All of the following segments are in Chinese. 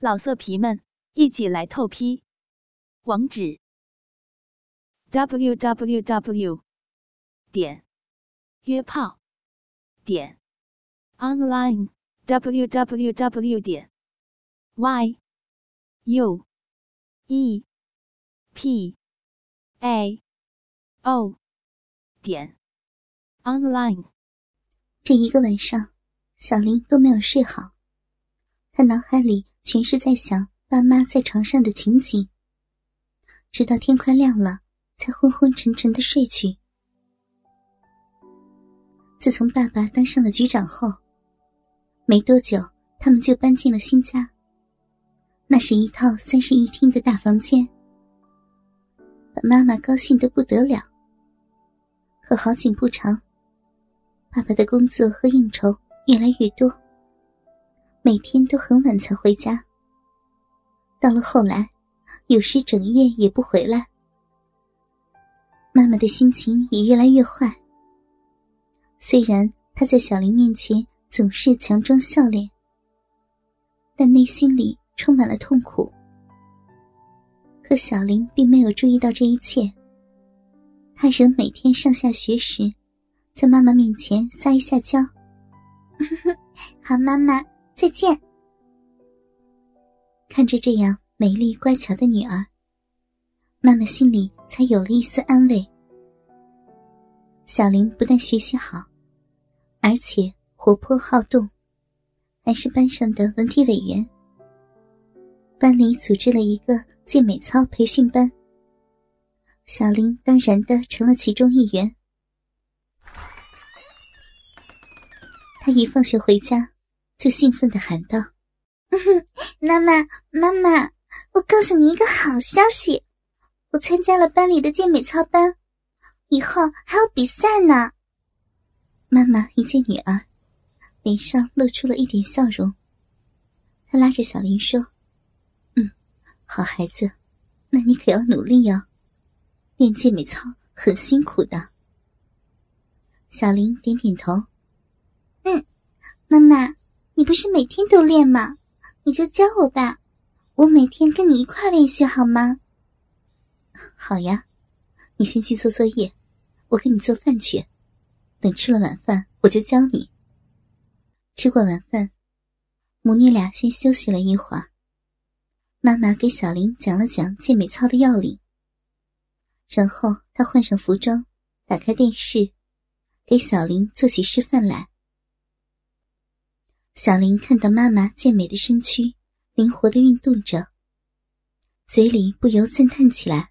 老色皮们，一起来透批！网址：w w w 点约炮点 online w w w 点 y u e p a o 点 online。这一个晚上，小林都没有睡好。他脑海里全是在想爸妈在床上的情景，直到天快亮了，才昏昏沉沉的睡去。自从爸爸当上了局长后，没多久，他们就搬进了新家。那是一套三室一厅的大房间，把妈妈高兴的不得了。可好景不长，爸爸的工作和应酬越来越多。每天都很晚才回家。到了后来，有时整夜也不回来。妈妈的心情也越来越坏。虽然她在小林面前总是强装笑脸，但内心里充满了痛苦。可小林并没有注意到这一切。他仍每天上下学时，在妈妈面前撒一下娇：“ 好，妈妈。”再见。看着这样美丽乖巧的女儿，妈妈心里才有了一丝安慰。小林不但学习好，而且活泼好动，还是班上的文体委员。班里组织了一个健美操培训班，小林当然的成了其中一员。他一放学回家。就兴奋的喊道：“嗯哼妈妈，妈妈，我告诉你一个好消息，我参加了班里的健美操班，以后还要比赛呢。”妈妈一见女儿，脸上露出了一点笑容。她拉着小林说：“嗯，好孩子，那你可要努力哦，练健美操很辛苦的。”小林点点头：“嗯，妈妈。”你不是每天都练吗？你就教我吧，我每天跟你一块练习好吗？好呀，你先去做作业，我给你做饭去。等吃了晚饭，我就教你。吃过晚饭，母女俩先休息了一会儿。妈妈给小林讲了讲健美操的要领，然后她换上服装，打开电视，给小林做起示范来。小林看到妈妈健美的身躯，灵活的运动着，嘴里不由赞叹起来：“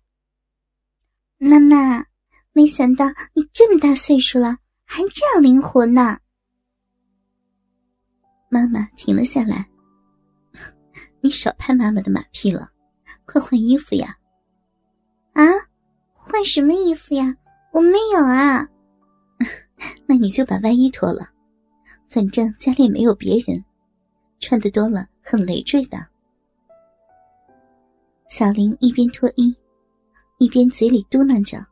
妈妈，没想到你这么大岁数了，还这样灵活呢。”妈妈停了下来：“ 你少拍妈妈的马屁了，快换衣服呀！”“啊，换什么衣服呀？我没有啊。”“那你就把外衣脱了。”反正家里没有别人，穿的多了很累赘的。小林一边脱衣，一边嘴里嘟囔着：“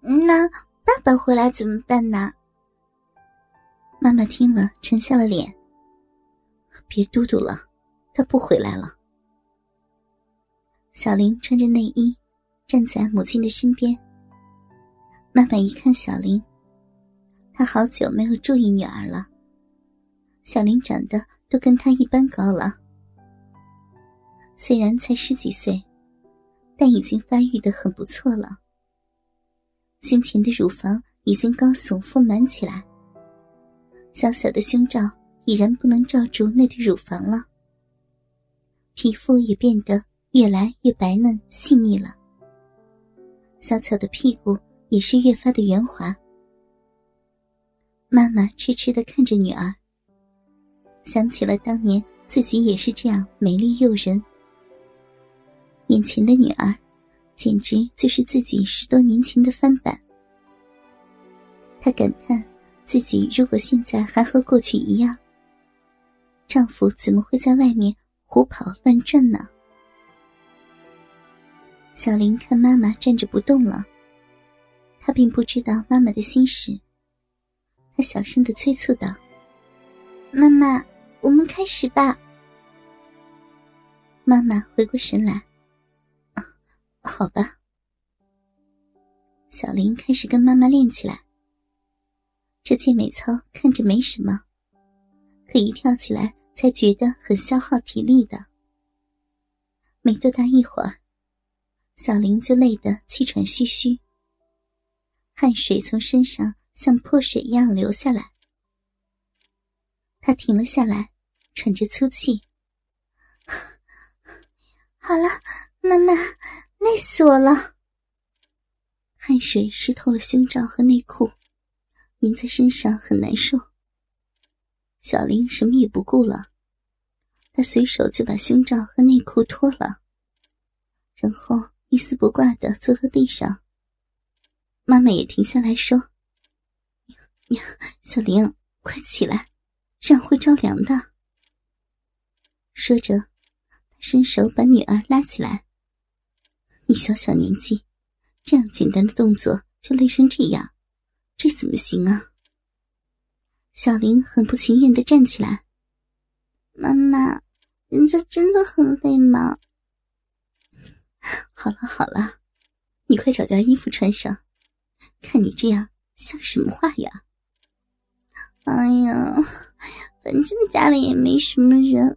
那爸爸回来怎么办呢？”妈妈听了沉下了脸：“别嘟嘟了，他不回来了。”小林穿着内衣，站在母亲的身边。妈妈一看小林。他好久没有注意女儿了。小林长得都跟他一般高了，虽然才十几岁，但已经发育的很不错了。胸前的乳房已经高耸丰满起来，小小的胸罩已然不能罩住那对乳房了。皮肤也变得越来越白嫩细腻了，小巧的屁股也是越发的圆滑。妈妈痴痴的看着女儿，想起了当年自己也是这样美丽诱人。眼前的女儿，简直就是自己十多年前的翻版。她感叹自己如果现在还和过去一样，丈夫怎么会在外面胡跑乱转呢？小林看妈妈站着不动了，她并不知道妈妈的心事。小声的催促道：“妈妈，我们开始吧。”妈妈回过神来，好吧。小林开始跟妈妈练起来。这健美操看着没什么，可一跳起来才觉得很消耗体力的。没多大一会儿，小林就累得气喘吁吁，汗水从身上像泼水一样流下来。他停了下来，喘着粗气。好了，妈妈，累死我了。汗水湿透了胸罩和内裤，粘在身上很难受。小林什么也不顾了，他随手就把胸罩和内裤脱了，然后一丝不挂的坐在地上。妈妈也停下来说：“呀，小玲，快起来，这样会着凉的。”说着。伸手把女儿拉起来。你小小年纪，这样简单的动作就累成这样，这怎么行啊？小玲很不情愿的站起来。妈妈，人家真的很累吗？好了好了，你快找件衣服穿上，看你这样像什么话呀？哎呀，反正家里也没什么人，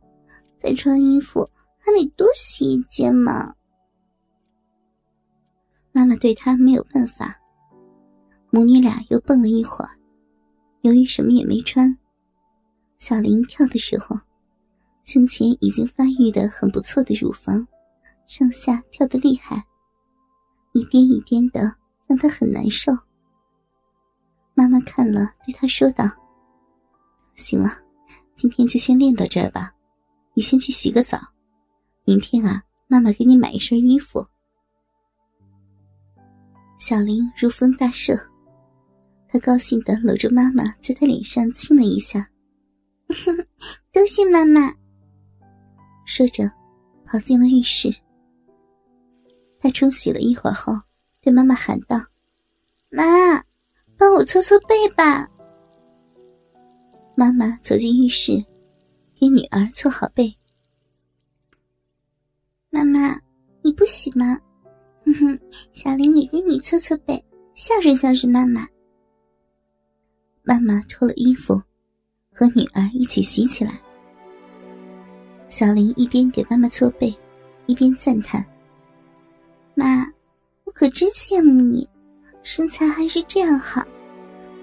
再穿衣服。还得多洗一件嘛。妈妈对他没有办法，母女俩又蹦了一会儿。由于什么也没穿，小林跳的时候，胸前已经发育的很不错的乳房，上下跳得厉害，一颠一颠的，让他很难受。妈妈看了，对他说道：“行了，今天就先练到这儿吧，你先去洗个澡。”明天啊，妈妈给你买一身衣服。小林如风大赦，他高兴的搂着妈妈，在他脸上亲了一下。多谢妈妈。说着，跑进了浴室。他冲洗了一会儿后，对妈妈喊道：“妈，帮我搓搓背吧。”妈妈走进浴室，给女儿搓好背。妈妈，你不洗吗？哼哼，小林也给你搓搓背，孝顺孝顺妈妈。妈妈脱了衣服，和女儿一起洗起来。小林一边给妈妈搓背，一边赞叹：“妈，我可真羡慕你，身材还是这样好，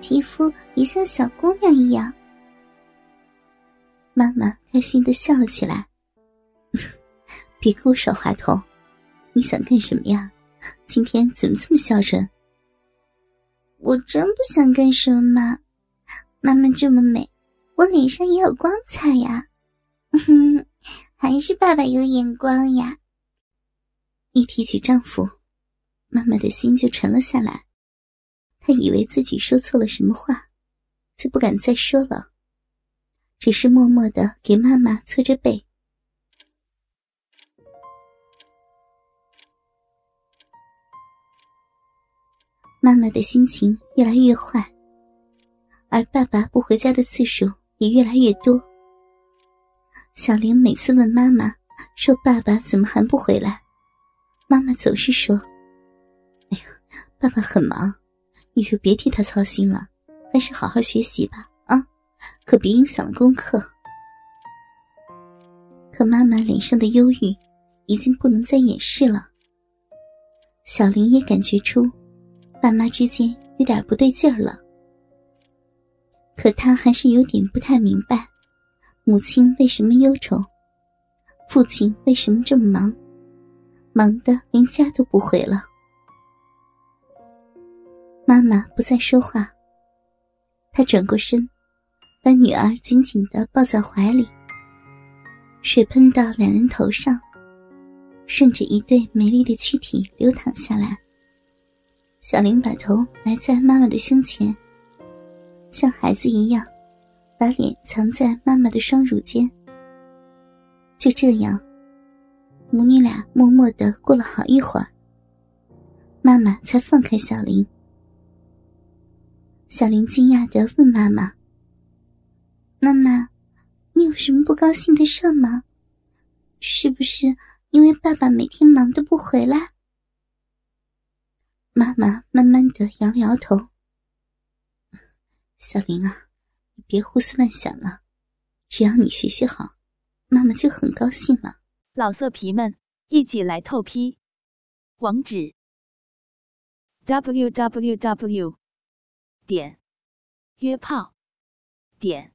皮肤也像小姑娘一样。”妈妈开心的笑了起来。别给我耍滑头！你想干什么呀？今天怎么这么孝顺？我真不想干什么！妈妈这么美，我脸上也有光彩呀！哼 还是爸爸有眼光呀！一提起丈夫，妈妈的心就沉了下来。她以为自己说错了什么话，就不敢再说了，只是默默的给妈妈搓着背。妈妈的心情越来越坏，而爸爸不回家的次数也越来越多。小玲每次问妈妈说：“爸爸怎么还不回来？”妈妈总是说：“哎呀，爸爸很忙，你就别替他操心了，还是好好学习吧，可别影响了功课。”可妈妈脸上的忧郁已经不能再掩饰了。小林也感觉出。爸妈之间有点不对劲儿了，可他还是有点不太明白，母亲为什么忧愁，父亲为什么这么忙，忙得连家都不回了。妈妈不再说话，她转过身，把女儿紧紧的抱在怀里，水喷到两人头上，顺着一对美丽的躯体流淌下来。小林把头埋在妈妈的胸前，像孩子一样，把脸藏在妈妈的双乳间。就这样，母女俩默默的过了好一会儿，妈妈才放开小林。小林惊讶的问妈妈：“妈妈，你有什么不高兴的事吗？是不是因为爸爸每天忙的不回来？妈妈慢慢的摇了摇头。小林啊，你别胡思乱想了，只要你学习好，妈妈就很高兴了。老色皮们，一起来透批，网址：w w w 点约炮点